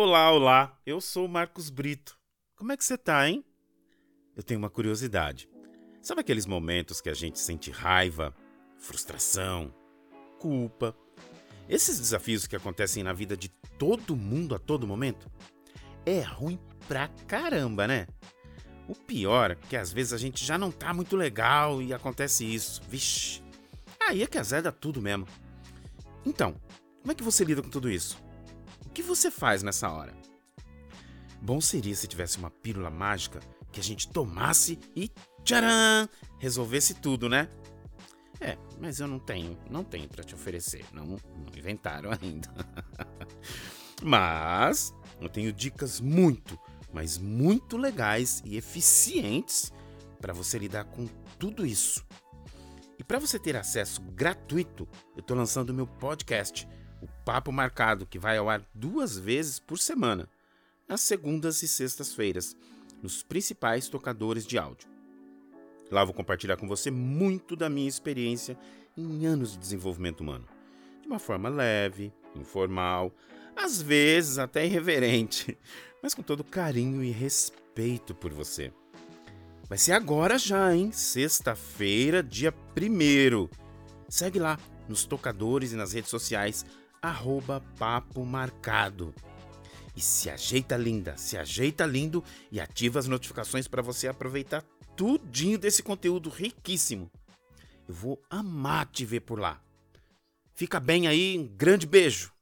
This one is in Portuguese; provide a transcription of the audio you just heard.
Olá, olá, eu sou o Marcos Brito. Como é que você tá, hein? Eu tenho uma curiosidade. Sabe aqueles momentos que a gente sente raiva, frustração, culpa? Esses desafios que acontecem na vida de todo mundo a todo momento? É ruim pra caramba, né? O pior é que às vezes a gente já não tá muito legal e acontece isso. Vixe, aí é que azeda tudo mesmo. Então, como é que você lida com tudo isso? Que você faz nessa hora? Bom seria se tivesse uma pílula mágica que a gente tomasse e tcharam! Resolvesse tudo, né? É, mas eu não tenho, não tenho para te oferecer, não, não inventaram ainda. mas eu tenho dicas muito, mas muito legais e eficientes para você lidar com tudo isso. E para você ter acesso gratuito, eu estou lançando o meu podcast o Papo Marcado, que vai ao ar duas vezes por semana, nas segundas e sextas-feiras, nos principais tocadores de áudio. Lá vou compartilhar com você muito da minha experiência em anos de desenvolvimento humano, de uma forma leve, informal, às vezes até irreverente, mas com todo carinho e respeito por você. Vai ser agora já, hein? Sexta-feira, dia 1 Segue lá nos tocadores e nas redes sociais arroba papo marcado. E se ajeita linda, se ajeita lindo e ativa as notificações para você aproveitar tudinho desse conteúdo riquíssimo. Eu vou amar te ver por lá. Fica bem aí, um grande beijo.